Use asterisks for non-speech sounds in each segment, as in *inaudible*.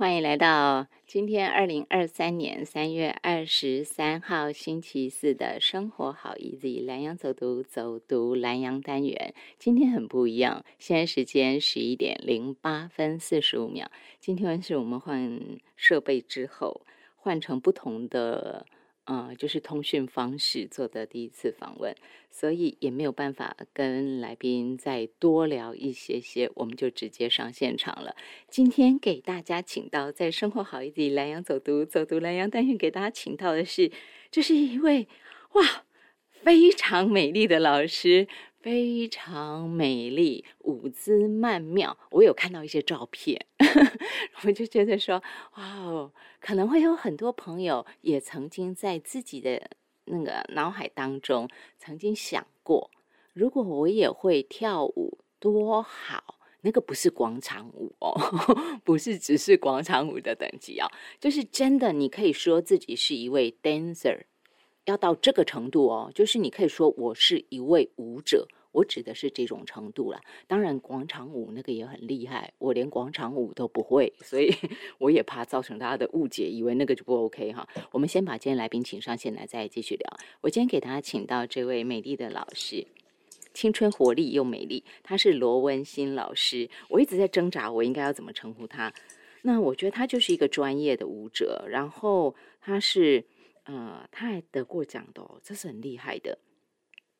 欢迎来到今天二零二三年三月二十三号星期四的生活好 easy 蓝洋走读走读蓝洋单元。今天很不一样，现在时间十一点零八分四十五秒。今天是我们换设备之后换成不同的。嗯，就是通讯方式做的第一次访问，所以也没有办法跟来宾再多聊一些些，我们就直接上现场了。今天给大家请到在生活好一点蓝洋走读走读蓝洋单元给大家请到的是，这是一位哇非常美丽的老师。非常美丽，舞姿曼妙。我有看到一些照片，*laughs* 我就觉得说，哇哦，可能会有很多朋友也曾经在自己的那个脑海当中曾经想过，如果我也会跳舞多好。那个不是广场舞哦，*laughs* 不是只是广场舞的等级哦，就是真的，你可以说自己是一位 dancer。要到这个程度哦，就是你可以说我是一位舞者，我指的是这种程度了。当然，广场舞那个也很厉害，我连广场舞都不会，所以 *laughs* 我也怕造成大家的误解，以为那个就不 OK 哈。我们先把今天来宾请上线来，再继续聊。我今天给大家请到这位美丽的老师，青春活力又美丽，他是罗文新老师。我一直在挣扎，我应该要怎么称呼他？那我觉得他就是一个专业的舞者，然后他是。呃，他还得过奖的哦，这是很厉害的。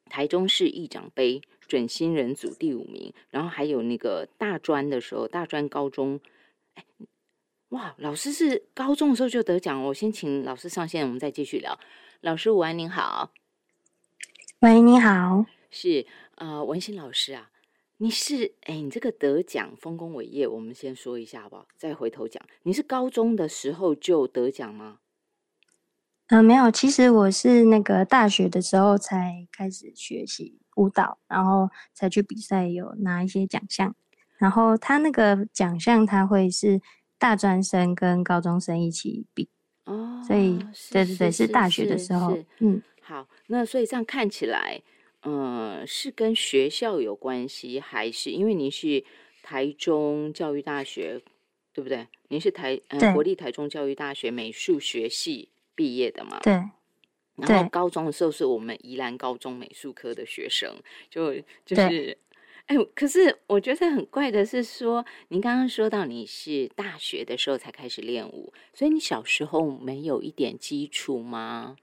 台中市议长杯准新人组第五名，然后还有那个大专的时候，大专高中，哎，哇，老师是高中的时候就得奖。我先请老师上线，我们再继续聊。老师午安，您好。喂，你好。是呃，文心老师啊，你是哎，你这个得奖丰功伟业，我们先说一下好不好？再回头讲，你是高中的时候就得奖吗？嗯，没有，其实我是那个大学的时候才开始学习舞蹈，然后才去比赛，有拿一些奖项。然后他那个奖项他会是大专生跟高中生一起比哦，所以对对对，是大学的时候。嗯，好，那所以这样看起来，嗯，是跟学校有关系，还是因为您是台中教育大学，对不对？您是台呃国立台中教育大学美术学系。毕业的嘛，对，然后高中的时候是我们宜兰高中美术科的学生，就就是，哎，可是我觉得很怪的是说，您刚刚说到你是大学的时候才开始练舞，所以你小时候没有一点基础吗？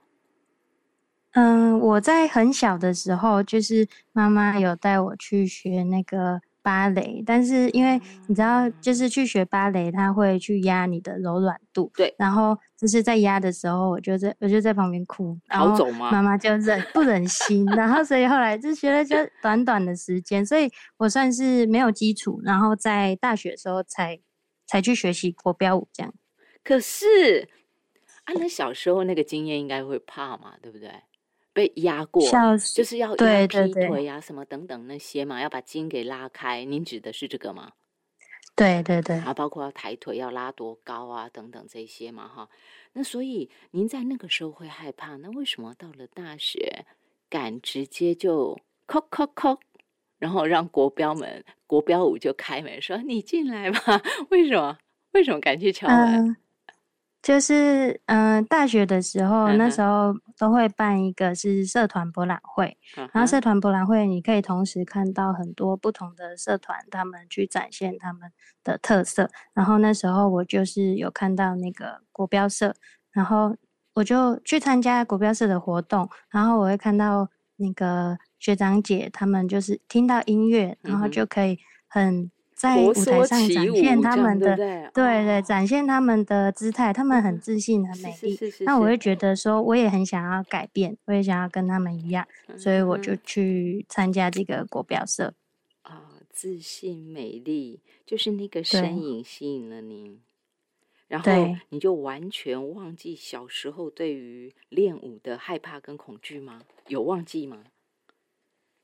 嗯，我在很小的时候，就是妈妈有带我去学那个。芭蕾，但是因为你知道，就是去学芭蕾，他会去压你的柔软度。对，然后就是在压的时候，我就在我就在旁边哭，逃走吗？妈妈就忍不忍心，然后所以后来就学了就短短的时间，所以我算是没有基础，然后在大学的时候才才去学习国标舞这样。可是，啊，那小时候那个经验应该会怕嘛，对不对？被压过，就是要压劈腿啊，什么等等那些嘛，要把筋给拉开。您指的是这个吗？对对对，啊，包括要抬腿要拉多高啊，等等这些嘛，哈。那所以您在那个时候会害怕，那为什么到了大学敢直接就扣扣扣，然后让国标们国标舞就开门说你进来吧？为什么？为什么敢去敲门？就是嗯，大学的时候，那时候都会办一个是社团博览会，然后社团博览会你可以同时看到很多不同的社团，他们去展现他们的特色。然后那时候我就是有看到那个国标社，然后我就去参加国标社的活动，然后我会看到那个学长姐他们就是听到音乐，然后就可以很。在舞台上展现他们的，对对，展现他们的姿态，他们很自信、很美丽。那我会觉得说，我也很想要改变，我也想要跟他们一样，所以我就去参加这个国标社。啊，自信、美丽，就是那个身影吸引了您，然后你就完全忘记小时候对于练舞的害怕跟恐惧吗？有忘记吗？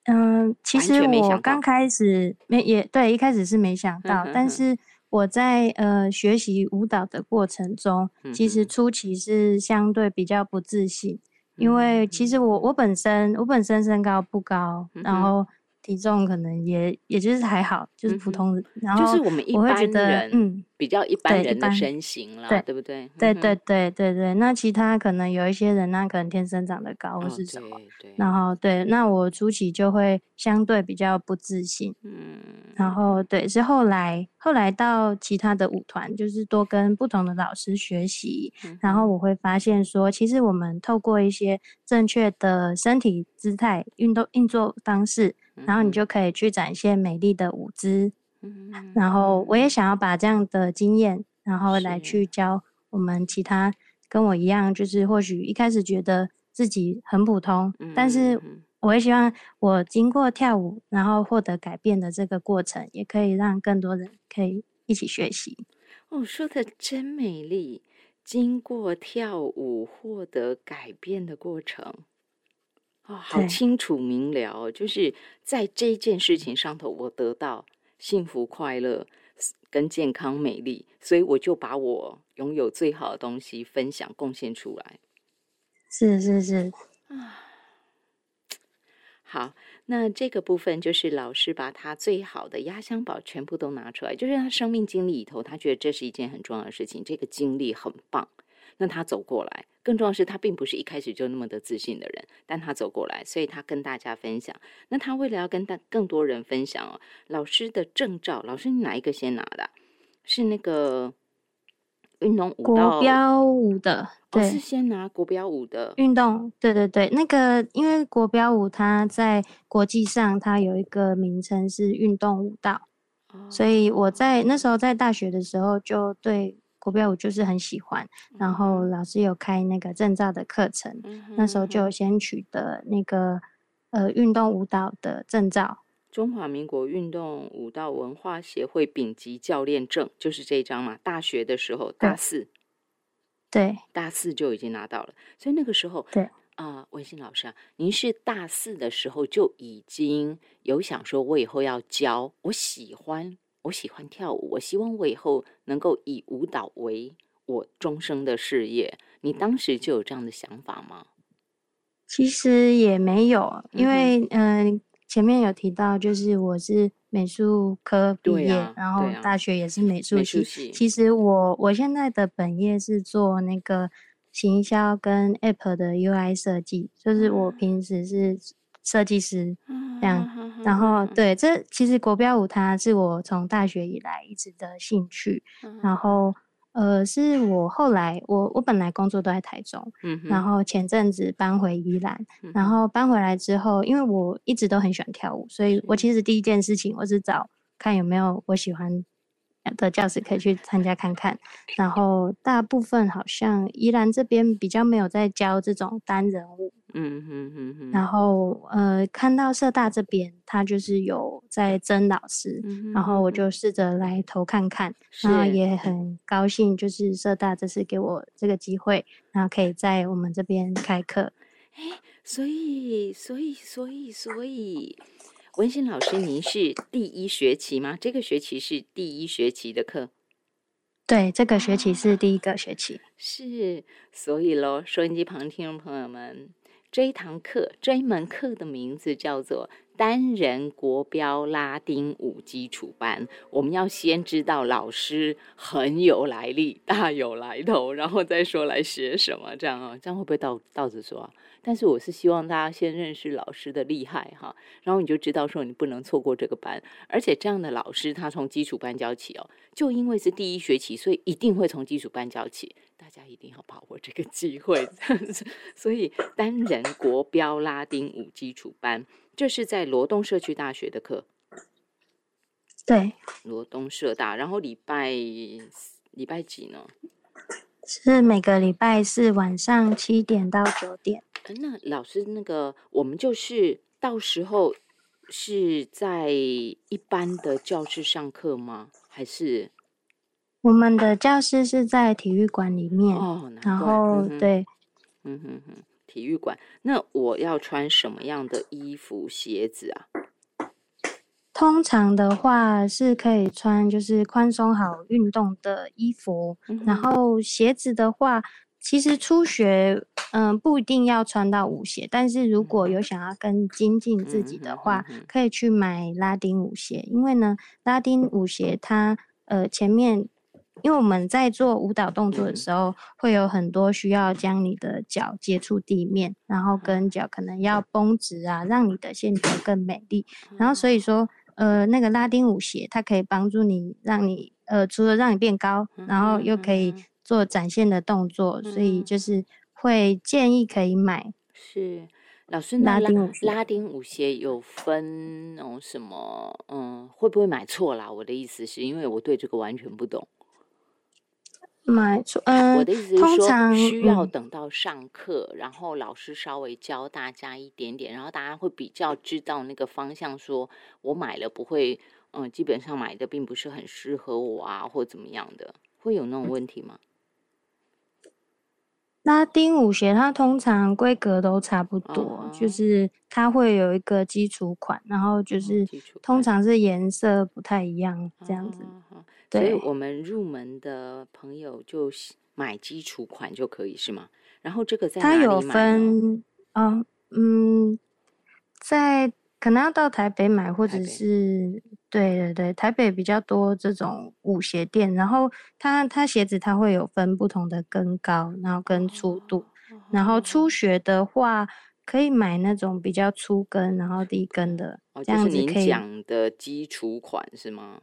嗯，其实我刚开始没也对，一开始是没想到，但是我在呃学习舞蹈的过程中，其实初期是相对比较不自信，因为其实我我本身我本身身高不高，然后体重可能也也就是还好，就是普通，然后就是我们一般人，嗯，比较一般人的身形了，对不对？对对对对对。那其他可能有一些人，那可能天生长得高或是什么，然后对，那我初期就会相对比较不自信，嗯，然后对，是后来后来到其他的舞团，就是多跟不同的老师学习，然后我会发现说，其实我们透过一些正确的身体姿态、运动运作方式，然后你就可以去展现美丽的舞姿。然后我也想要把这样的经验，然后来去教我们其他跟我一样，就是或许一开始觉得自己很普通，但是我也希望我经过跳舞，然后获得改变的这个过程，也可以让更多人可以一起学习。哦，说的真美丽，经过跳舞获得改变的过程，哦，好清楚明了，就是在这件事情上头，我得到。幸福、快乐跟健康、美丽，所以我就把我拥有最好的东西分享、贡献出来。是是是啊，*sighs* 好，那这个部分就是老师把他最好的压箱宝全部都拿出来，就是他生命经历里头，他觉得这是一件很重要的事情，这个经历很棒。那他走过来，更重要是他并不是一开始就那么的自信的人，但他走过来，所以他跟大家分享。那他为了要跟大更多人分享哦，老师的证照，老师你哪一个先拿的？是那个运动舞国标舞的，对，是先拿国标舞的运动，对对对，那个因为国标舞它在国际上它有一个名称是运动舞蹈，所以我在那时候在大学的时候就对。国标舞就是很喜欢，然后老师有开那个证照的课程，那时候就先取得那个呃运动舞蹈的证照，中华民国运动舞蹈文化协会丙级教练证，就是这一张嘛。大学的时候大四，对，大四就已经拿到了，所以那个时候对啊，文心老师啊，您是大四的时候就已经有想说，我以后要教，我喜欢。我喜欢跳舞，我希望我以后能够以舞蹈为我终生的事业。你当时就有这样的想法吗？其实也没有，因为嗯，前面有提到，就是我是美术科毕业，然后大学也是美术系。其实我我现在的本业是做那个行销跟 App 的 UI 设计，就是我平时是。设计师这样，然后对，这其实国标舞它是我从大学以来一直的兴趣，然后呃，是我后来我我本来工作都在台中，然后前阵子搬回宜兰，然后搬回来之后，因为我一直都很喜欢跳舞，所以我其实第一件事情我是找看有没有我喜欢。的教室可以去参加看看，然后大部分好像宜兰这边比较没有在教这种单人物，嗯哼哼哼。然后呃，看到社大这边他就是有在征老师，然后我就试着来投看看，然后也很高兴，就是社大这次给我这个机会，然后可以在我们这边开课。哎，所以所以所以所以。文心老师，您是第一学期吗？这个学期是第一学期的课。对，这个学期是第一个学期。是，所以喽，收音机旁听众朋友们，这一堂课，这一门课的名字叫做单人国标拉丁舞基础班。我们要先知道老师很有来历，大有来头，然后再说来学什么，这样哦，这样会不会倒倒着说？但是我是希望大家先认识老师的厉害哈，然后你就知道说你不能错过这个班，而且这样的老师他从基础班教起哦，就因为是第一学期，所以一定会从基础班教起，大家一定要把握这个机会。*laughs* 所以单人国标拉丁舞基础班，这是在罗东社区大学的课，对，罗东社大，然后礼拜礼拜几呢？是每个礼拜四晚上七点到九点。那老师，那个我们就是到时候是在一般的教室上课吗？还是我们的教室是在体育馆里面？哦，然后对，嗯哼哼，体育馆。那我要穿什么样的衣服、鞋子啊？通常的话是可以穿就是宽松好运动的衣服，然后鞋子的话。其实初学，嗯，不一定要穿到舞鞋，但是如果有想要更精进自己的话，可以去买拉丁舞鞋，因为呢，拉丁舞鞋它，呃，前面因为我们在做舞蹈动作的时候，会有很多需要将你的脚接触地面，然后跟脚可能要绷直啊，让你的线条更美丽。然后所以说，呃，那个拉丁舞鞋它可以帮助你，让你呃除了让你变高，然后又可以做展现的动作，所以就是会建议可以买。是。老师，拉丁拉丁舞鞋有分那种什么？嗯，会不会买错啦？我的意思是因为我对这个完全不懂。买错？嗯，我的意思是说，需要等到上课，然后老师稍微教大家一点点，然后大家会比较知道那个方向。说我买了不会，嗯，基本上买的并不是很适合我啊，或怎么样的，会有那种问题吗？拉丁舞鞋它通常规格都差不多，就是它会有一个基础款，然后就是通常是颜色不太一样这样子。所以我们入门的朋友就买基础款就可以是吗？然后这个在它有分，嗯嗯，在。可能要到台北买，或者是对对对，台北比较多这种舞鞋店。然后它它鞋子它会有分不同的跟高，然后跟粗度。然后初学的话，可以买那种比较粗跟，然后低跟的，这样子可以。讲的基础款是吗？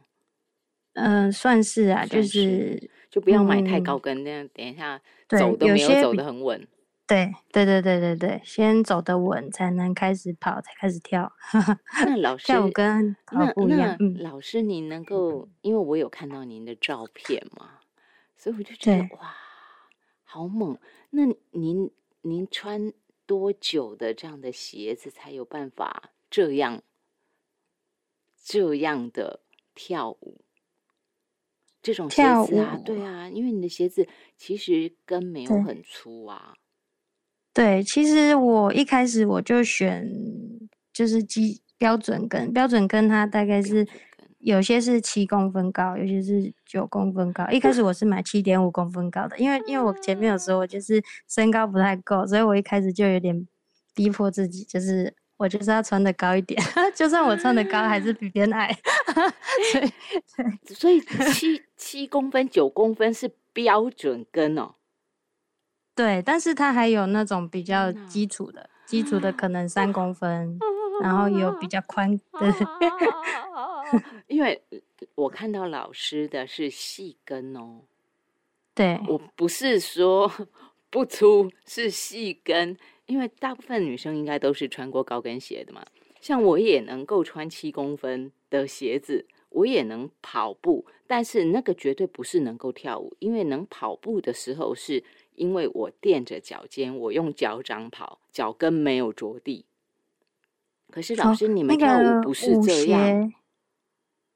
嗯，算是啊，就是就不要买太高跟，那样等一下走都没有走的很稳。对对对对对对，先走得稳，才能开始跑，才开始跳。*laughs* 那老师跳舞跟跑步一样。老师，您能够，因为我有看到您的照片嘛，所以我就觉得哇，好猛。那您您穿多久的这样的鞋子才有办法这样这样的跳舞？这种鞋子啊，对啊，因为你的鞋子其实跟没有很粗啊。对，其实我一开始我就选就是基标准跟标准跟它大概是有些是七公分高，有些是九公分高。一开始我是买七点五公分高的，因为因为我前面有说我就是身高不太够，所以我一开始就有点逼迫自己，就是我就是要穿的高一点，*laughs* 就算我穿的高还是比别人矮。*laughs* 所以所以七七公分九公分是标准跟哦。对，但是它还有那种比较基础的，基础的可能三公分，然后有比较宽 *laughs* 的。因为我看到老师的是细跟哦，对我不是说不粗，是细跟，因为大部分女生应该都是穿过高跟鞋的嘛，像我也能够穿七公分的鞋子，我也能跑步，但是那个绝对不是能够跳舞，因为能跑步的时候是。因为我垫着脚尖，我用脚掌跑，脚跟没有着地。可是老师，你们跳舞不是这样。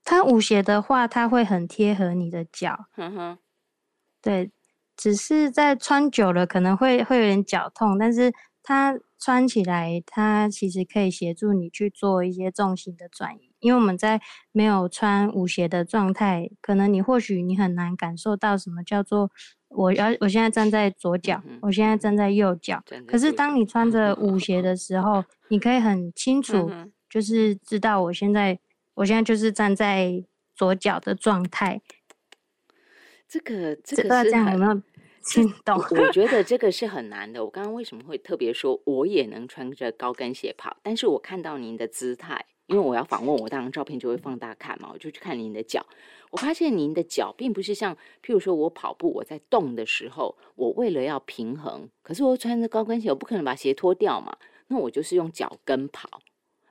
它舞鞋的话，它会很贴合你的脚。哼哼。对，只是在穿久了可能会会有点脚痛，但是它穿起来，它其实可以协助你去做一些重心的转移。因为我们在没有穿舞鞋的状态，可能你或许你很难感受到什么叫做。我要，我现在站在左脚，我现在站在右脚。可是当你穿着舞鞋的时候，你可以很清楚，就是知道我现在，我现在就是站在左脚的状态。这个，这个是有没有听懂？我觉得这个 *laughs* 是很难的。我刚刚为什么会特别说，我也能穿着高跟鞋跑？但是我看到您的姿态。因为我要访问，我当然照片就会放大看嘛，我就去看您的脚。我发现您的脚并不是像，譬如说我跑步，我在动的时候，我为了要平衡，可是我穿着高跟鞋，我不可能把鞋脱掉嘛。那我就是用脚跟跑，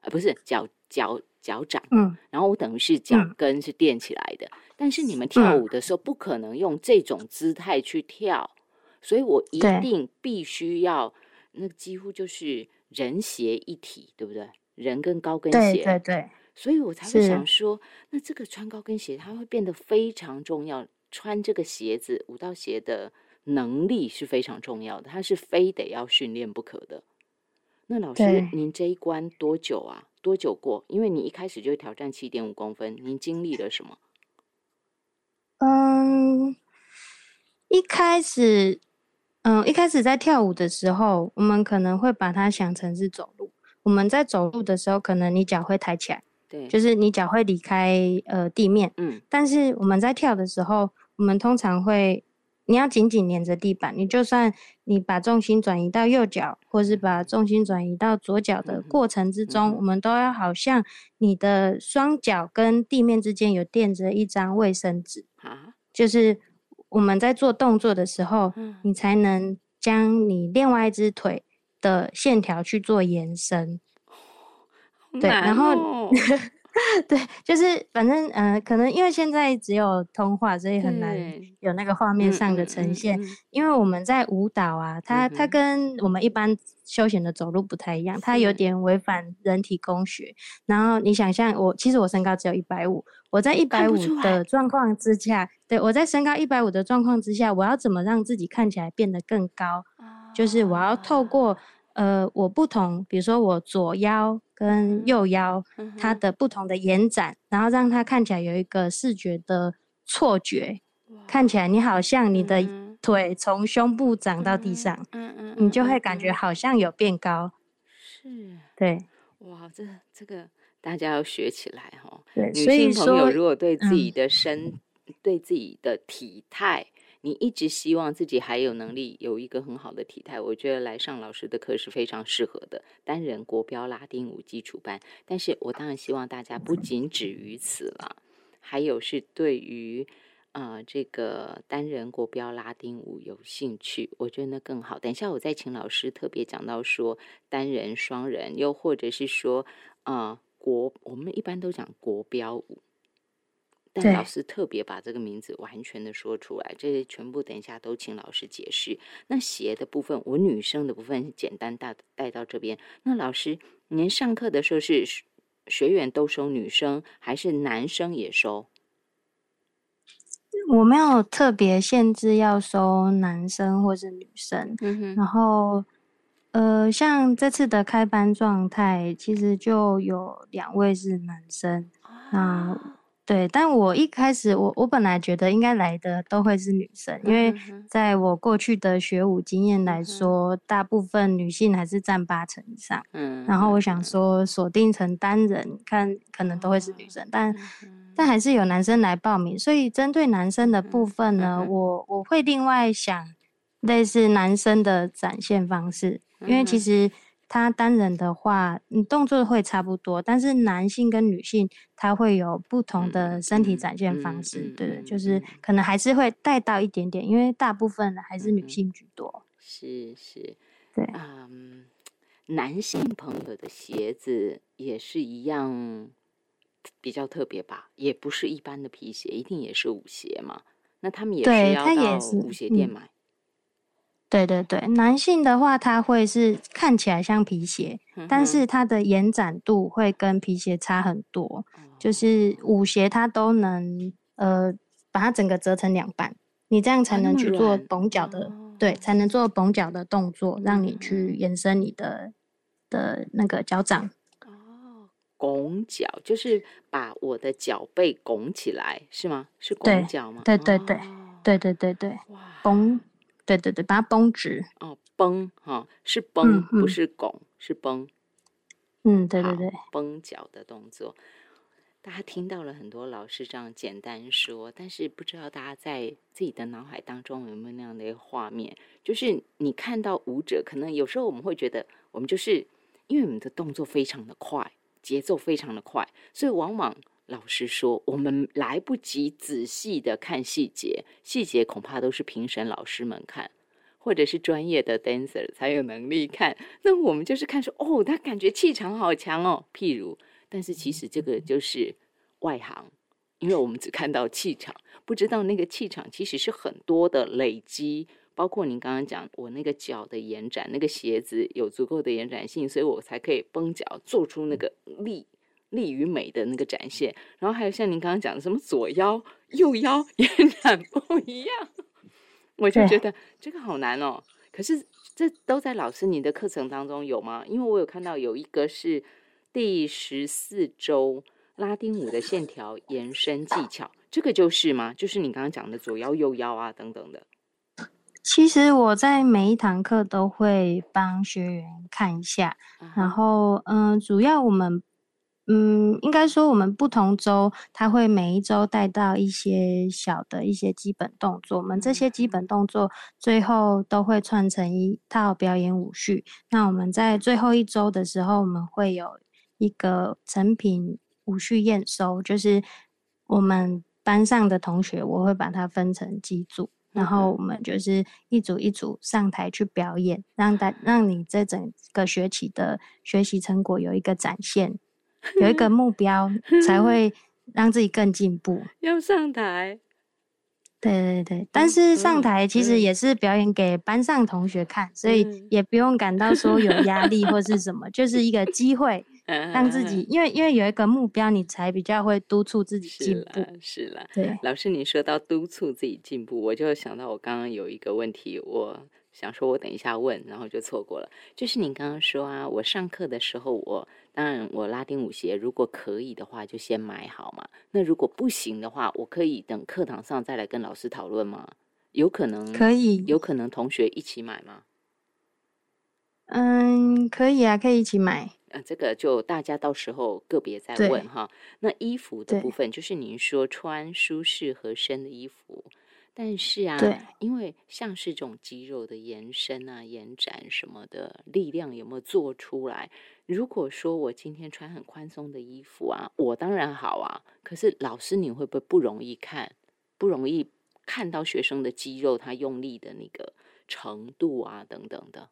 而不是脚脚脚掌。嗯。然后我等于是脚跟是垫起来的。但是你们跳舞的时候不可能用这种姿态去跳，所以我一定必须要，那几乎就是人鞋一体，对不对？人跟高跟鞋，对对对，所以我才会想说，那这个穿高跟鞋，它会变得非常重要。穿这个鞋子，舞蹈鞋的能力是非常重要的，它是非得要训练不可的。那老师，您这一关多久啊？多久过？因为你一开始就挑战七点五公分，您经历了什么？嗯，一开始，嗯，一开始在跳舞的时候，我们可能会把它想成是走路。我们在走路的时候，可能你脚会抬起来，对，就是你脚会离开呃地面，嗯。但是我们在跳的时候，我们通常会，你要紧紧黏着地板。你就算你把重心转移到右脚，或是把重心转移到左脚的过程之中，我们都要好像你的双脚跟地面之间有垫着一张卫生纸啊，就是我们在做动作的时候，你才能将你另外一只腿的线条去做延伸。对，然后。*laughs* *laughs* 对，就是反正嗯，可能因为现在只有通话，所以很难有那个画面上的呈现。因为我们在舞蹈啊，它它跟我们一般休闲的走路不太一样，它有点违反人体工学。然后你想象我，其实我身高只有一百五，我在一百五的状况之下，对我在身高一百五的状况之下，我要怎么让自己看起来变得更高？就是我要透过。呃，我不同，比如说我左腰跟右腰，它的不同的延展，然后让它看起来有一个视觉的错觉，看起来你好像你的腿从胸部长到地上，嗯嗯，你就会感觉好像有变高，是，对，哇，这这个大家要学起来哦，对，女性朋友如果对自己的身，对自己的体态。你一直希望自己还有能力有一个很好的体态，我觉得来上老师的课是非常适合的。单人国标拉丁舞基础班，但是我当然希望大家不仅止于此了，还有是对于呃这个单人国标拉丁舞有兴趣，我觉得那更好。等一下我再请老师特别讲到说单人、双人，又或者是说啊国，我们一般都讲国标舞。但老师特别把这个名字完全的说出来，这些全部等一下都请老师解释。那鞋的部分，我女生的部分简单带带到这边。那老师，您上课的时候是学员都收女生，还是男生也收？我没有特别限制要收男生或是女生。然后，呃，像这次的开班状态，其实就有两位是男生。那。对，但我一开始，我我本来觉得应该来的都会是女生，因为在我过去的学舞经验来说，大部分女性还是占八成以上。嗯，然后我想说锁定成单人，看可能都会是女生，但但还是有男生来报名，所以针对男生的部分呢，我我会另外想类似男生的展现方式，因为其实。他单人的话，你动作会差不多，但是男性跟女性他会有不同的身体展现方式，对就是可能还是会带到一点点，因为大部分还是女性居多。是是，对，嗯，男性朋友的鞋子也是一样比较特别吧，也不是一般的皮鞋，一定也是舞鞋嘛。那他们也是要到舞鞋店买。对对对，男性的话，它会是看起来像皮鞋，但是它的延展度会跟皮鞋差很多。就是舞鞋它都能呃把它整个折成两半，你这样才能去做绷脚的，对，才能做绷脚的动作，让你去延伸你的的那个脚掌。哦，拱脚就是把我的脚背拱起来，是吗？是拱脚吗？对对对对对对对，绷。对对对，把它绷直哦，绷哈是绷，不是拱，是绷。嗯，对对对，绷脚的动作，大家听到了很多老师这样简单说，但是不知道大家在自己的脑海当中有没有那样的一个画面？就是你看到舞者，可能有时候我们会觉得，我们就是因为我们的动作非常的快，节奏非常的快，所以往往。老实说，我们来不及仔细的看细节，细节恐怕都是评审老师们看，或者是专业的 dancer 才有能力看。那我们就是看说，哦，他感觉气场好强哦。譬如，但是其实这个就是外行，因为我们只看到气场，不知道那个气场其实是很多的累积。包括您刚刚讲，我那个脚的延展，那个鞋子有足够的延展性，所以我才可以绷脚，做出那个力。力与美的那个展现，然后还有像您刚刚讲的什么左腰、右腰延展不一样，我就觉得这个好难哦。可是这都在老师你的课程当中有吗？因为我有看到有一个是第十四周拉丁舞的线条延伸技巧，这个就是吗？就是你刚刚讲的左腰、右腰啊等等的。其实我在每一堂课都会帮学员看一下，然后嗯，主要我们。嗯，应该说我们不同周，他会每一周带到一些小的一些基本动作。我们这些基本动作最后都会串成一套表演舞序。那我们在最后一周的时候，我们会有一个成品舞序验收，就是我们班上的同学，我会把它分成几组，然后我们就是一组一组上台去表演，让大让你这整个学期的学习成果有一个展现。有一个目标，*laughs* 才会让自己更进步。要上台，对对对，但是上台其实也是表演给班上同学看，所以也不用感到说有压力或是什么，就是一个机会，*laughs* 让自己，因为因为有一个目标，你才比较会督促自己进步。是了，对，老师，你说到督促自己进步，我就想到我刚刚有一个问题，我。想说，我等一下问，然后就错过了。就是你刚刚说啊，我上课的时候，我当然我拉丁舞鞋，如果可以的话，就先买好嘛。那如果不行的话，我可以等课堂上再来跟老师讨论吗？有可能可以，有可能同学一起买吗？嗯，可以啊，可以一起买。呃，这个就大家到时候个别再问哈。那衣服的部分，就是您说穿舒适合身的衣服。但是啊，因为像是这种肌肉的延伸啊、延展什么的力量有没有做出来？如果说我今天穿很宽松的衣服啊，我当然好啊。可是老师，你会不会不容易看？不容易看到学生的肌肉他用力的那个程度啊，等等的。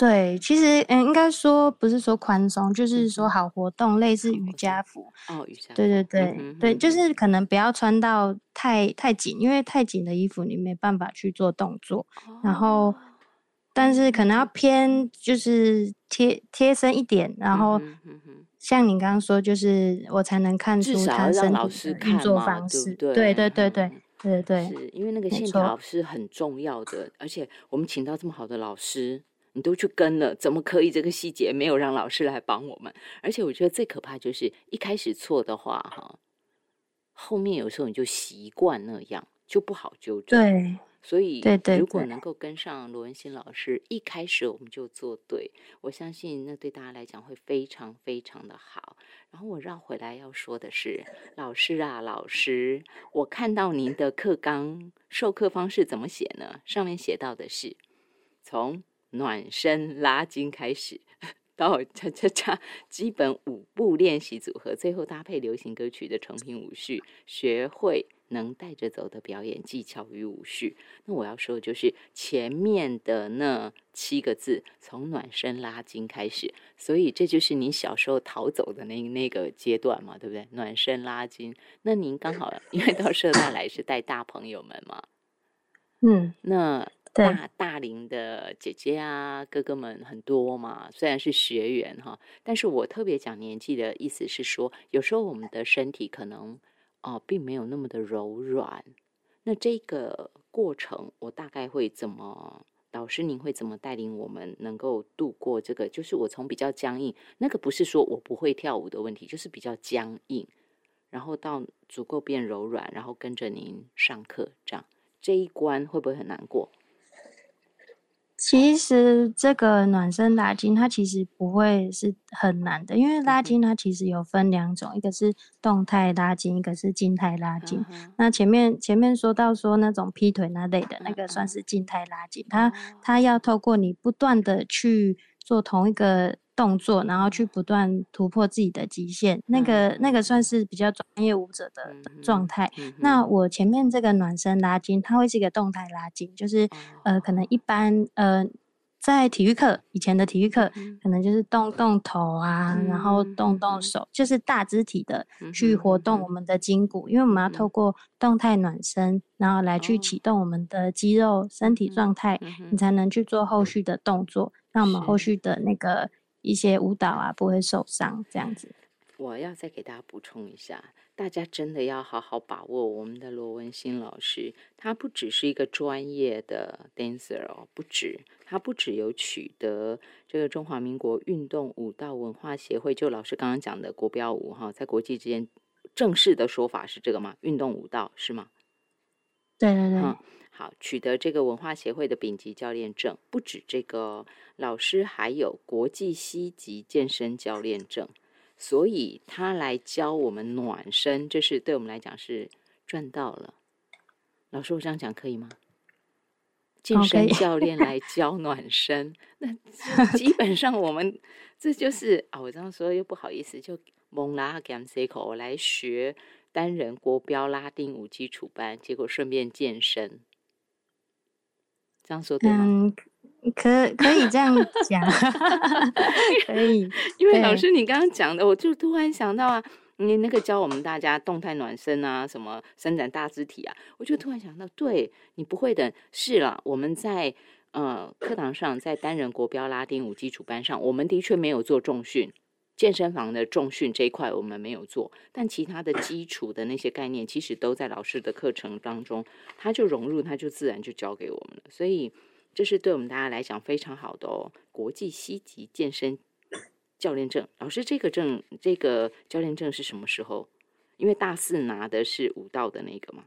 对，其实嗯，应该说不是说宽松，就是说好活动，类似瑜伽服。哦，瑜伽。对对对对，就是可能不要穿到太太紧，因为太紧的衣服你没办法去做动作。然后，但是可能要偏就是贴贴身一点，然后像你刚刚说，就是我才能看出他身体的运作方式。对对对对对对对。是因为那个线条是很重要的，而且我们请到这么好的老师。你都去跟了，怎么可以这个细节没有让老师来帮我们？而且我觉得最可怕就是一开始错的话，哈，后面有时候你就习惯那样，就不好纠正。对，所以对对，如果能够跟上罗文新老师，一开始我们就做对，我相信那对大家来讲会非常非常的好。然后我绕回来要说的是，老师啊，老师，我看到您的课纲授课方式怎么写呢？上面写到的是从。暖身拉筋开始，*laughs* 到恰恰恰基本五步练习组合，最后搭配流行歌曲的成品舞序，学会能带着走的表演技巧与舞序。那我要说的就是前面的那七个字，从暖身拉筋开始，所以这就是你小时候逃走的那那个阶段嘛，对不对？暖身拉筋，那您刚好因为到社大来是带大朋友们嘛，嗯，那。大大龄的姐姐啊，哥哥们很多嘛。虽然是学员哈，但是我特别讲年纪的意思是说，有时候我们的身体可能哦，并没有那么的柔软。那这个过程，我大概会怎么？导师您会怎么带领我们能够度过这个？就是我从比较僵硬，那个不是说我不会跳舞的问题，就是比较僵硬，然后到足够变柔软，然后跟着您上课，这样这一关会不会很难过？其实这个暖身拉筋，它其实不会是很难的，因为拉筋它其实有分两种，一个是动态拉筋，一个是静态拉筋。那前面前面说到说那种劈腿那类的那个算是静态拉筋，它它要透过你不断的去做同一个。动作，然后去不断突破自己的极限，那个那个算是比较专业舞者的状态。那。我前面这个暖身拉筋，它会是一个动态拉筋，就是呃，可能一般呃，在体育课以前的体育课，可能就是动动头啊，然后动动手，就是大肢体的去活动我们的筋骨，因为我们要透过动态暖身，然后来去启动我们的肌肉身体状态，你才能去做后续的动作，让我们后续的那个。一些舞蹈啊，不会受伤这样子。我要再给大家补充一下，大家真的要好好把握我们的罗文新老师，他不只是一个专业的 dancer 哦，不止，他不只有取得这个中华民国运动舞蹈文化协会，就老师刚刚讲的国标舞哈，在国际之间正式的说法是这个吗？运动舞蹈是吗？对对对。好，取得这个文化协会的丙级教练证，不止这个老师，还有国际西级健身教练证。所以他来教我们暖身，这是对我们来讲是赚到了。老师，我这样讲可以吗？健身教练来 *laughs* 教暖身，那基本上我们这就是啊，我这样说又不好意思，就蒙拉 gam c 口，我来学单人国标拉丁舞基础班，结果顺便健身，这样说对吗？可可以这样讲，*laughs* 可以，因为老师你刚刚讲的，我就突然想到啊，你那个教我们大家动态暖身啊，什么伸展大肢体啊，我就突然想到，对你不会的，是了，我们在呃课堂上，在单人国标拉丁舞基础班上，我们的确没有做重训，健身房的重训这一块我们没有做，但其他的基础的那些概念，其实都在老师的课程当中，他就融入，他就自然就教给我们了，所以。这是对我们大家来讲非常好的哦，国际西级健身教练证。老师，这个证，这个教练证是什么时候？因为大四拿的是武道的那个嘛。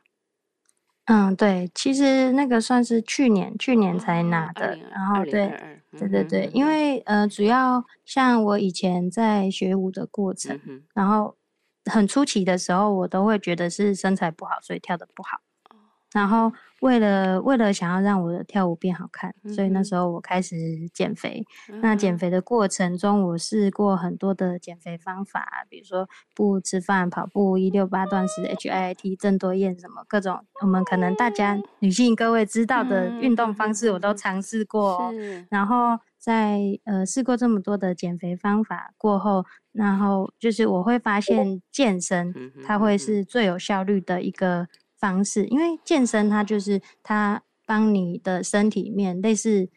嗯，对，其实那个算是去年，去年才拿的。然后对，对对对，因为呃，主要像我以前在学舞的过程，然后很初期的时候，我都会觉得是身材不好，所以跳的不好。然后为了为了想要让我的跳舞变好看，所以那时候我开始减肥。那减肥的过程中，我试过很多的减肥方法，比如说不吃饭、跑步、一六八断食、H I I T、郑多燕什么各种，我们可能大家女性各位知道的运动方式，我都尝试过。然后在呃试过这么多的减肥方法过后，然后就是我会发现健身它会是最有效率的一个。方式，因为健身它就是它帮你的身体面类似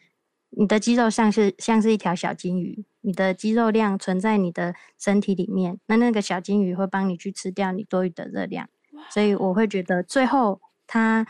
你的肌肉像是像是一条小金鱼，你的肌肉量存在你的身体里面，那那个小金鱼会帮你去吃掉你多余的热量，所以我会觉得最后它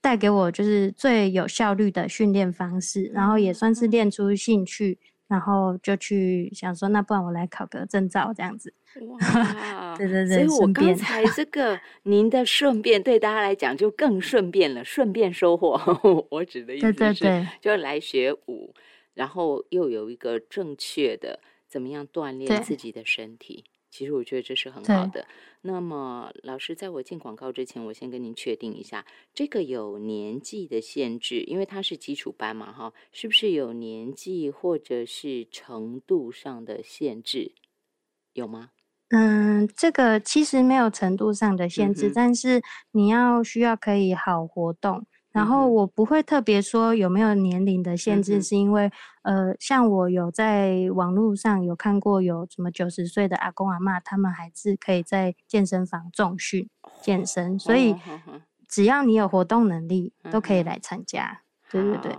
带给我就是最有效率的训练方式，然后也算是练出兴趣。然后就去想说，那不然我来考个证照这样子。*laughs* 哇，对对对，所以我刚才这个 *laughs* 您的顺便对大家来讲就更顺便了，顺便收获。*laughs* 我指的意思是，就来学舞，然后又有一个正确的怎么样锻炼自己的身体。其实我觉得这是很好的。那么，老师，在我进广告之前，我先跟您确定一下，这个有年纪的限制，因为它是基础班嘛，哈，是不是有年纪或者是程度上的限制？有吗？嗯，这个其实没有程度上的限制，但是你要需要可以好活动。然后我不会特别说有没有年龄的限制，是因为呃，像我有在网络上有看过有什么九十岁的阿公阿妈，他们还是可以在健身房重训健身，所以只要你有活动能力，都可以来参加。对对对，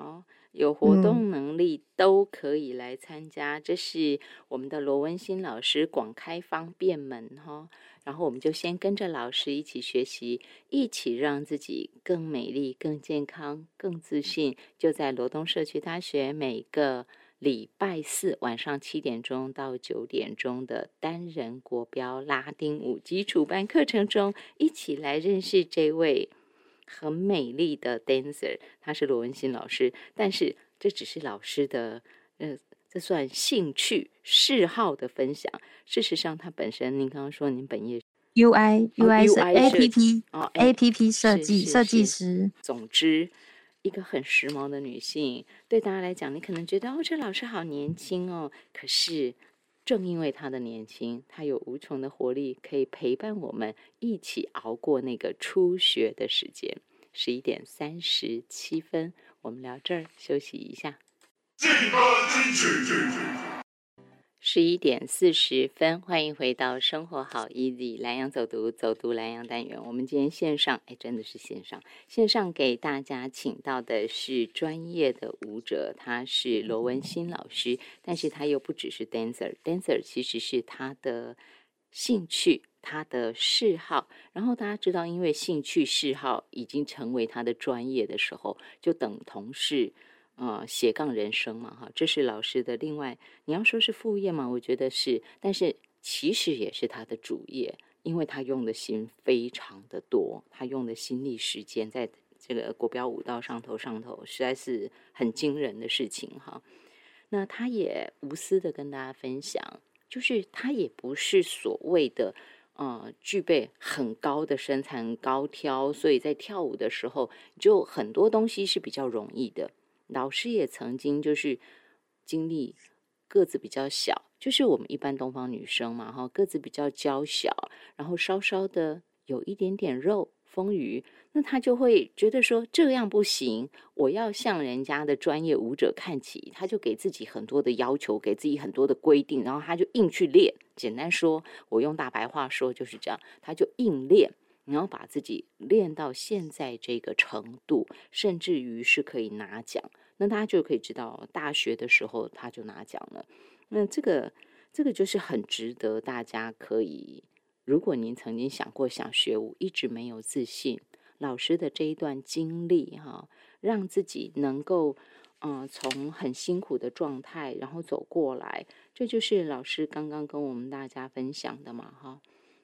有活动能力都可以来参加，这是我们的罗文新老师广开方便门哈。然后我们就先跟着老师一起学习，一起让自己更美丽、更健康、更自信。就在罗东社区大学，每个礼拜四晚上七点钟到九点钟的单人国标拉丁舞基础班课程中，一起来认识这位很美丽的 dancer。她是罗文新老师，但是这只是老师的，呃。这算兴趣嗜好的分享。事实上，她本身，您刚刚说您本业 UI UI 是 APP 哦，APP 设计设计师。总之，一个很时髦的女性，对大家来讲，你可能觉得哦，这老师好年轻哦。可是，正因为他的年轻，他有无穷的活力，可以陪伴我们一起熬过那个初学的时间。十一点三十七分，我们聊这儿，休息一下。十一点四十分，欢迎回到生活好 easy 蓝洋走读走读蓝洋单元。我们今天线上，哎，真的是线上，线上给大家请到的是专业的舞者，他是罗文新老师，但是他又不只是 dancer，dancer 其实是他的兴趣，他的嗜好。然后大家知道，因为兴趣嗜好已经成为他的专业的时候，就等同是。呃，斜杠人生嘛，哈，这是老师的另外，你要说是副业嘛，我觉得是，但是其实也是他的主业，因为他用的心非常的多，他用的心力时间在这个国标舞道上头上头，实在是很惊人的事情哈。那他也无私的跟大家分享，就是他也不是所谓的呃具备很高的身材、高挑，所以在跳舞的时候就很多东西是比较容易的。老师也曾经就是经历个子比较小，就是我们一般东方女生嘛，哈，个子比较娇小，然后稍稍的有一点点肉。丰腴，那他就会觉得说这样不行，我要向人家的专业舞者看齐，他就给自己很多的要求，给自己很多的规定，然后他就硬去练。简单说，我用大白话说就是这样，他就硬练，你要把自己练到现在这个程度，甚至于是可以拿奖。那大家就可以知道，大学的时候他就拿奖了。那这个这个就是很值得大家可以。如果您曾经想过想学舞，一直没有自信，老师的这一段经历哈，让自己能够嗯从很辛苦的状态然后走过来，这就是老师刚刚跟我们大家分享的嘛哈。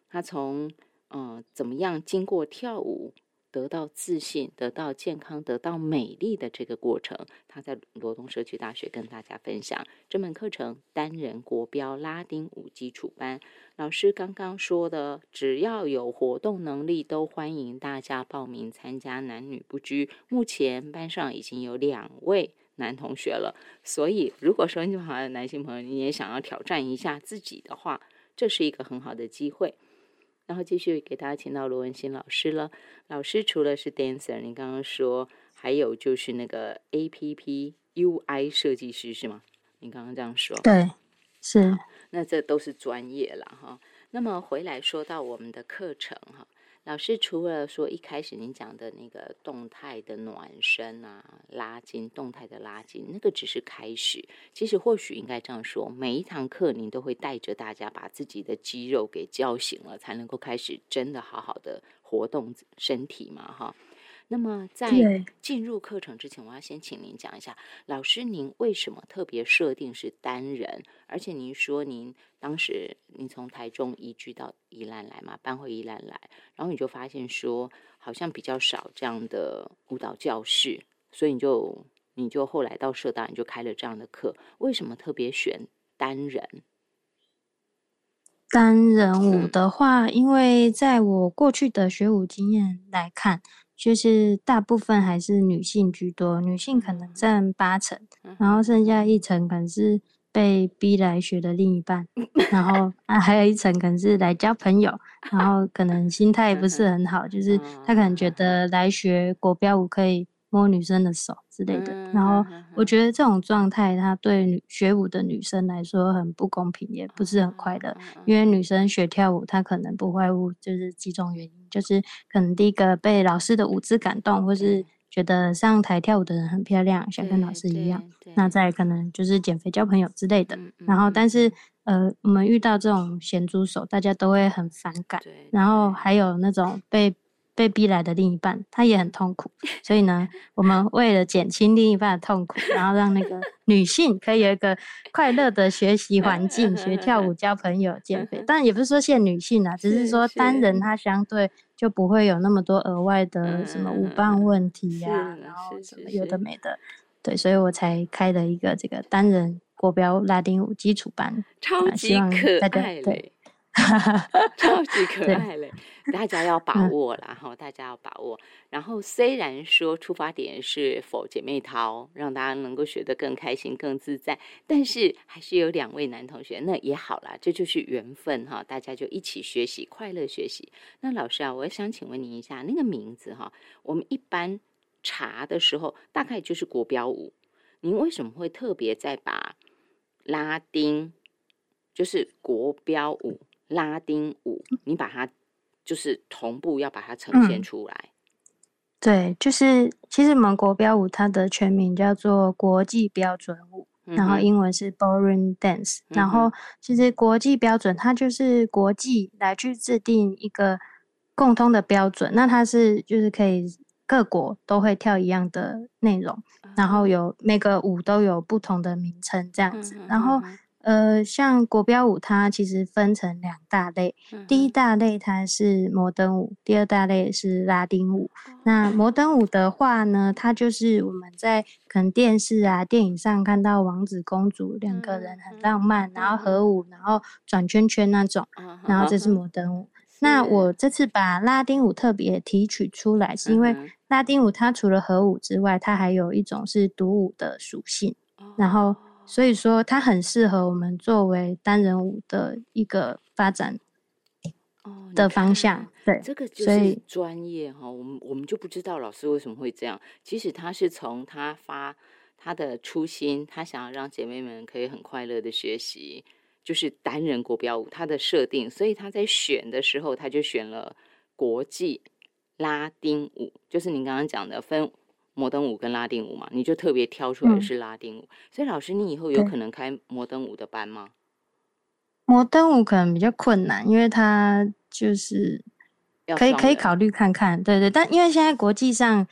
他从嗯怎么样经过跳舞。得到自信、得到健康、得到美丽的这个过程，他在罗东社区大学跟大家分享这门课程——单人国标拉丁舞基础班。老师刚刚说的，只要有活动能力，都欢迎大家报名参加，男女不拘。目前班上已经有两位男同学了，所以如果说你好的男性朋友，你也想要挑战一下自己的话，这是一个很好的机会。然后继续给大家请到罗文新老师了。老师除了是 dancer，你刚刚说还有就是那个 A P P U I 设计师是吗？你刚刚这样说，对，是。那这都是专业了哈。那么回来说到我们的课程哈。老师除了说一开始您讲的那个动态的暖身啊、拉筋、动态的拉筋，那个只是开始。其实或许应该这样说，每一堂课您都会带着大家把自己的肌肉给叫醒了，才能够开始真的好好的活动身体嘛，哈。那么在进入课程之前，我要先请您讲一下，老师您为什么特别设定是单人？而且您说您当时您从台中移居到宜兰来嘛，搬回宜兰来，然后你就发现说好像比较少这样的舞蹈教室，所以你就你就后来到社大你就开了这样的课。为什么特别选单人？单人舞的话，因为在我过去的学舞经验来看。就是大部分还是女性居多，女性可能占八成，然后剩下一层可能是被逼来学的另一半，*laughs* 然后啊还有一层可能是来交朋友，然后可能心态不是很好，就是他可能觉得来学国标舞可以。摸女生的手之类的，然后我觉得这种状态，它对女学舞的女生来说很不公平，也不是很快乐。因为女生学跳舞，她可能不外乎就是几种原因，就是可能第一个被老师的舞姿感动，或是觉得上台跳舞的人很漂亮，想跟老师一样。那再可能就是减肥交朋友之类的。然后，但是呃，我们遇到这种咸猪手，大家都会很反感。然后还有那种被。被逼来的另一半，他也很痛苦，所以呢，我们为了减轻另一半的痛苦，然后让那个女性可以有一个快乐的学习环境，学跳舞、交朋友、减肥。但也不是说限女性啊，只是说单人他相对就不会有那么多额外的什么舞伴问题呀，然后什么有的没的。对，所以我才开了一个这个单人国标拉丁舞基础班，超级可爱嘞。*laughs* 超级 *laughs* 可爱嘞！大家要把握啦，哈，大家要把握。然后虽然说出发点是否姐妹淘，让大家能够学得更开心、更自在，但是还是有两位男同学，那也好啦，这就是缘分哈。大家就一起学习，快乐学习。那老师啊，我想请问您一下，那个名字哈，我们一般查的时候，大概就是国标舞。您为什么会特别在把拉丁，就是国标舞？拉丁舞，你把它就是同步要把它呈现出来。对，就是其实我们国标舞它的全名叫做国际标准舞，然后英文是 Ballroom Dance。然后其实国际标准它就是国际来去制定一个共通的标准，那它是就是可以各国都会跳一样的内容，然后有每个舞都有不同的名称这样子，然后。呃，像国标舞，它其实分成两大类。第一大类它是摩登舞，第二大类是拉丁舞。那摩登舞的话呢，它就是我们在可能电视啊、电影上看到王子公主两个人很浪漫，然后合舞，然后转圈圈那种。然后这是摩登舞。那我这次把拉丁舞特别提取出来，是因为拉丁舞它除了合舞之外，它还有一种是独舞的属性。然后。所以说，它很适合我们作为单人舞的一个发展的方向。对，这个就是专业哈。我们我们就不知道老师为什么会这样。其实他是从他发他的初心，他想要让姐妹们可以很快乐的学习，就是单人国标舞他的设定。所以他在选的时候，他就选了国际拉丁舞，就是您刚刚讲的分。摩登舞跟拉丁舞嘛，你就特别挑出来是拉丁舞。所以老师，你以后有可能开摩登舞的班吗？摩登舞可能比较困难，因为它就是可以可以考虑看看，对对。但因为现在国际上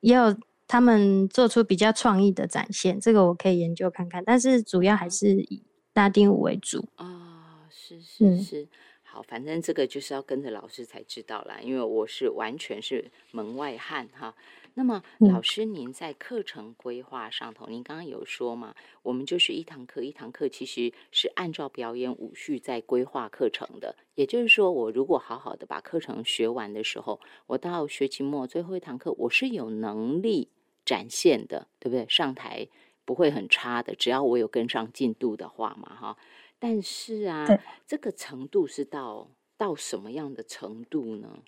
也有他们做出比较创意的展现，这个我可以研究看看。但是主要还是以拉丁舞为主啊，是是是。好，反正这个就是要跟着老师才知道啦，因为我是完全是门外汉哈。那么，老师，您在课程规划上头，您刚刚有说嘛？我们就是一堂课一堂课，其实是按照表演舞序在规划课程的。也就是说，我如果好好的把课程学完的时候，我到学期末最后一堂课，我是有能力展现的，对不对？上台不会很差的，只要我有跟上进度的话嘛，哈。但是啊，这个程度是到到什么样的程度呢？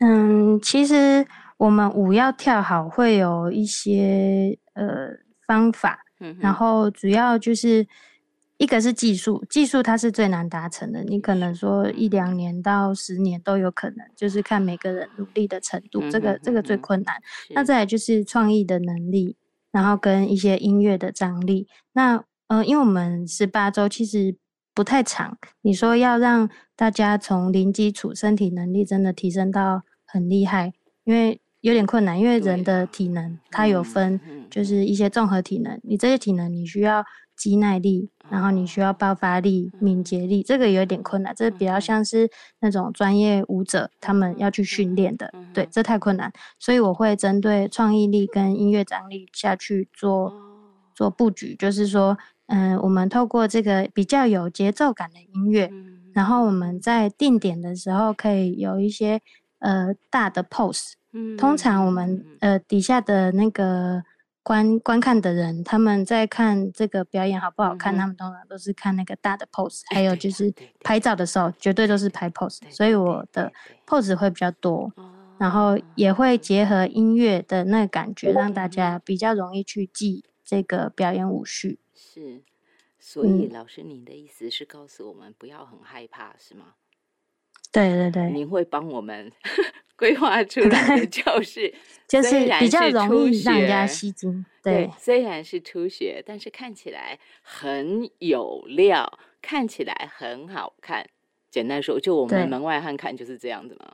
嗯，其实我们舞要跳好，会有一些呃方法，嗯，然后主要就是一个是技术，技术它是最难达成的，你可能说一两年到十年都有可能，就是看每个人努力的程度，这个这个最困难。那再来就是创意的能力，然后跟一些音乐的张力。那呃，因为我们十八周其实不太长，你说要让大家从零基础身体能力真的提升到。很厉害，因为有点困难，因为人的体能它有分，就是一些综合体能。你这些体能，你需要肌耐力，然后你需要爆发力、敏捷力，这个有点困难。这比较像是那种专业舞者他们要去训练的，对，这太困难。所以我会针对创意力跟音乐张力下去做做布局，就是说，嗯，我们透过这个比较有节奏感的音乐，然后我们在定点的时候可以有一些。呃，大的 pose，嗯，通常我们呃底下的那个观观看的人，他们在看这个表演好不好看，他们通常都是看那个大的 pose，还有就是拍照的时候，绝对都是拍 pose，所以我的 pose 会比较多，然后也会结合音乐的那个感觉，让大家比较容易去记这个表演舞序。是，所以老师，您的意思是告诉我们不要很害怕，是吗？对对对，您会帮我们 *laughs* 规划出来的教室，就是比较容易让人家吸睛。对，虽然是初学，但是看起来很有料，看起来很好看。简单说，就我们门外汉看就是这样子嘛。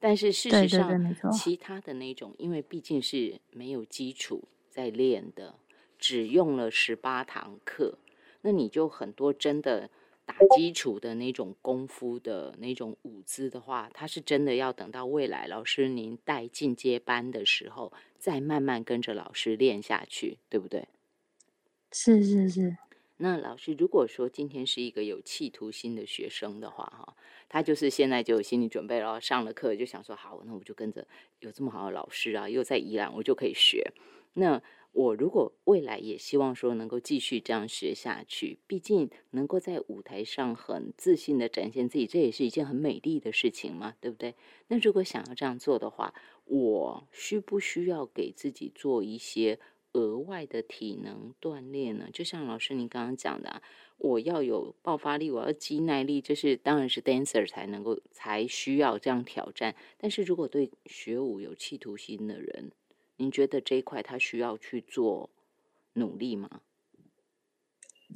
但是事实上，其他的那种，因为毕竟是没有基础在练的，只用了十八堂课，那你就很多真的。打基础的那种功夫的那种舞姿的话，他是真的要等到未来老师您带进阶班的时候，再慢慢跟着老师练下去，对不对？是是是。那老师如果说今天是一个有企图心的学生的话，哈，他就是现在就有心理准备了，上了课就想说，好，那我就跟着有这么好的老师啊，又在宜兰，我就可以学。那我如果未来也希望说能够继续这样学下去，毕竟能够在舞台上很自信的展现自己，这也是一件很美丽的事情嘛，对不对？那如果想要这样做的话，我需不需要给自己做一些额外的体能锻炼呢？就像老师您刚刚讲的，我要有爆发力，我要肌耐力，这是当然是 dancer 才能够才需要这样挑战。但是如果对学舞有企图心的人，您觉得这一块他需要去做努力吗？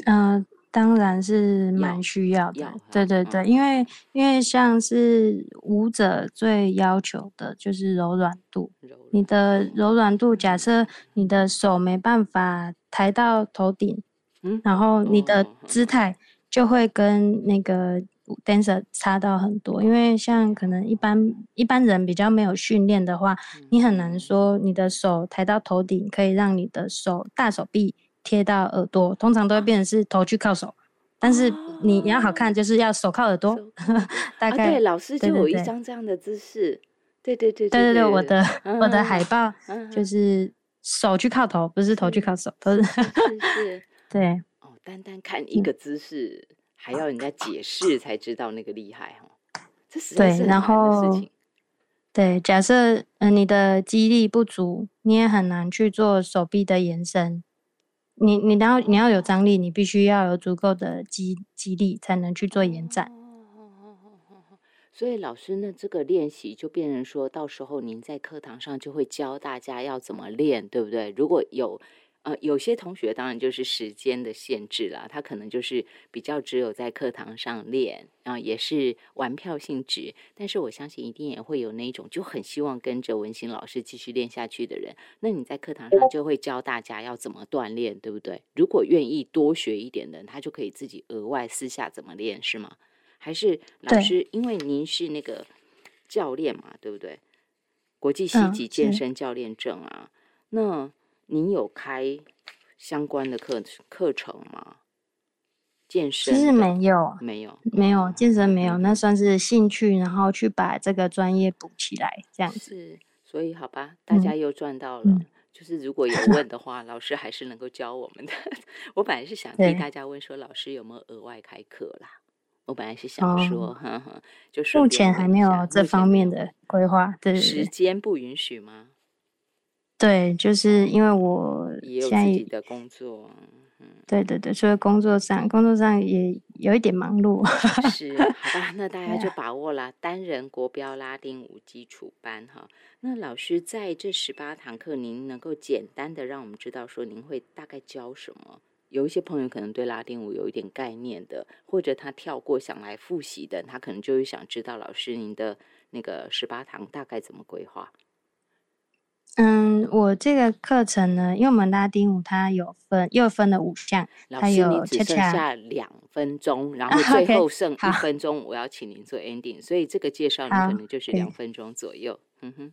嗯，当然是蛮需要的。对对对，因为因为像是舞者最要求的就是柔软度。你的柔软度，假设你的手没办法抬到头顶，嗯，然后你的姿态就会跟那个 dancer 差到很多，因为像可能一般一般人比较没有训练的话，你很难说你的手抬到头顶可以让你的手大手臂贴到耳朵，通常都会变成是头去靠手。但是你你要好看，就是要手靠耳朵。*laughs* 大概对，老师就有一张这样的姿势。对对对对对对，我的我的海报就是手去靠头，不是头去靠手，都是是。*laughs* 对哦，单单看一个姿势，还要人家解释才知道那个厉害哦。这实在是很难的事情。对，假设嗯你的肌力不足，你也很难去做手臂的延伸。你你然后你要有张力，你必须要有足够的肌肌力，才能去做延展。所以老师呢，这个练习就变成说到时候您在课堂上就会教大家要怎么练，对不对？如果有。呃，有些同学当然就是时间的限制啦，他可能就是比较只有在课堂上练，然后也是玩票性质。但是我相信一定也会有那种就很希望跟着文心老师继续练下去的人。那你在课堂上就会教大家要怎么锻炼，对不对？如果愿意多学一点的人，他就可以自己额外私下怎么练，是吗？还是老师？因为您是那个教练嘛，对不对？国际西级健身教练证啊，那。您有开相关的课课程吗？健身其实没有，没有，没有健身没有，那算是兴趣，然后去把这个专业补起来，这样子。是，所以好吧，大家又赚到了。就是如果有问的话，老师还是能够教我们的。*laughs* 我本来是想替大家问说，老师有没有额外开课啦？我本来是想说，*laughs* 呵呵，就是目前还没有这方面的规划，对时间不允许吗？对，就是因为我现在自己的工作，嗯，对对对，所以工作上工作上也有一点忙碌。是，好吧，*laughs* 那大家就把握了单人国标拉丁舞基础班哈。那老师在这十八堂课，您能够简单的让我们知道说，您会大概教什么？有一些朋友可能对拉丁舞有一点概念的，或者他跳过想来复习的，他可能就会想知道老师您的那个十八堂大概怎么规划。嗯，我这个课程呢，因为我们拉丁舞它有分，又分了五项，它有只剩下两分钟，然 *laughs* 后最后剩一分钟，我要请您做 ending，所以这个介绍你可能就是两分钟左右。嗯哼，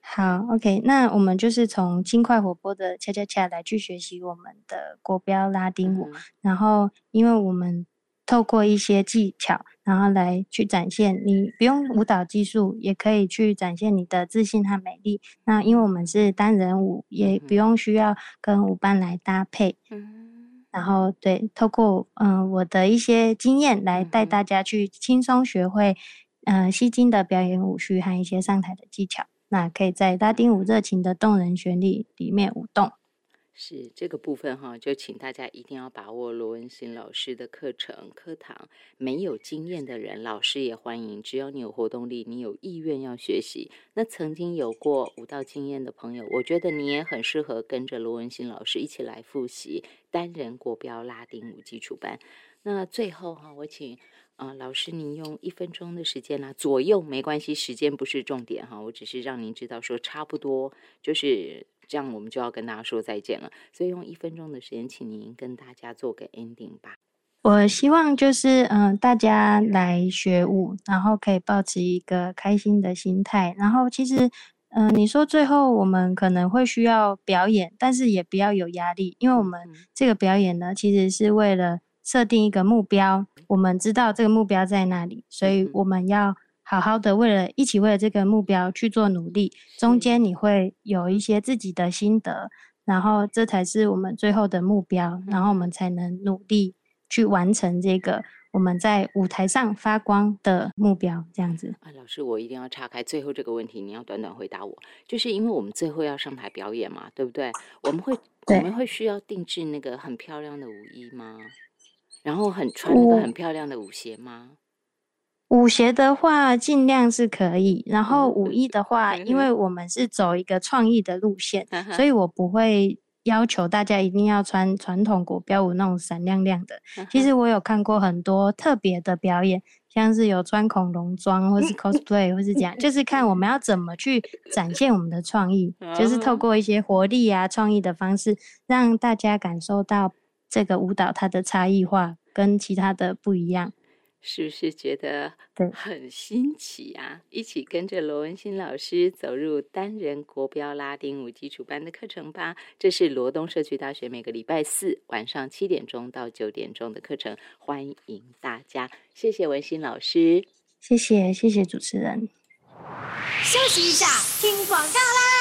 好，OK，那我们就是从轻快活泼的恰恰恰来去学习我们的国标拉丁舞，然后因为我们。透过一些技巧，然后来去展现你不用舞蹈技术，也可以去展现你的自信和美丽。那因为我们是单人舞，也不用需要跟舞伴来搭配。嗯，然后对，透过嗯我的一些经验来带大家去轻松学会嗯吸睛的表演舞序和一些上台的技巧。那可以在拉丁舞热情的动人旋律里面舞动。是这个部分哈，就请大家一定要把握罗文新老师的课程课堂。没有经验的人，老师也欢迎。只要你有活动力，你有意愿要学习，那曾经有过舞蹈经验的朋友，我觉得你也很适合跟着罗文新老师一起来复习单人国标拉丁舞基础班。那最后哈，我请啊老师您用一分钟的时间啦，左右没关系，时间不是重点哈，我只是让您知道说差不多就是。这样我们就要跟大家说再见了，所以用一分钟的时间，请您跟大家做个 ending 吧。我希望就是嗯，大家来学舞，然后可以保持一个开心的心态。然后其实嗯，你说最后我们可能会需要表演，但是也不要有压力，因为我们这个表演呢，其实是为了设定一个目标，我们知道这个目标在哪里，所以我们要。好好的，为了一起为了这个目标去做努力，中间你会有一些自己的心得，然后这才是我们最后的目标，然后我们才能努力去完成这个我们在舞台上发光的目标。这样子啊，老师，我一定要岔开最后这个问题，你要短短回答我，就是因为我们最后要上台表演嘛，对不对？我们会我们会需要定制那个很漂亮的舞衣吗？然后很穿那个很漂亮的舞鞋吗？舞鞋的话，尽量是可以。然后舞衣的话，因为我们是走一个创意的路线，所以我不会要求大家一定要穿传统国标舞那种闪亮亮的。其实我有看过很多特别的表演，像是有穿恐龙装，或是 *laughs* cosplay，或是这样，就是看我们要怎么去展现我们的创意，*laughs* 就是透过一些活力啊、创意的方式，让大家感受到。这个舞蹈它的差异化跟其他的不一样。是不是觉得很新奇啊？一起跟着罗文新老师走入单人国标拉丁舞基础班的课程吧。这是罗东社区大学每个礼拜四晚上七点钟到九点钟的课程，欢迎大家。谢谢文新老师，谢谢谢谢主持人。休息一下，听广告啦。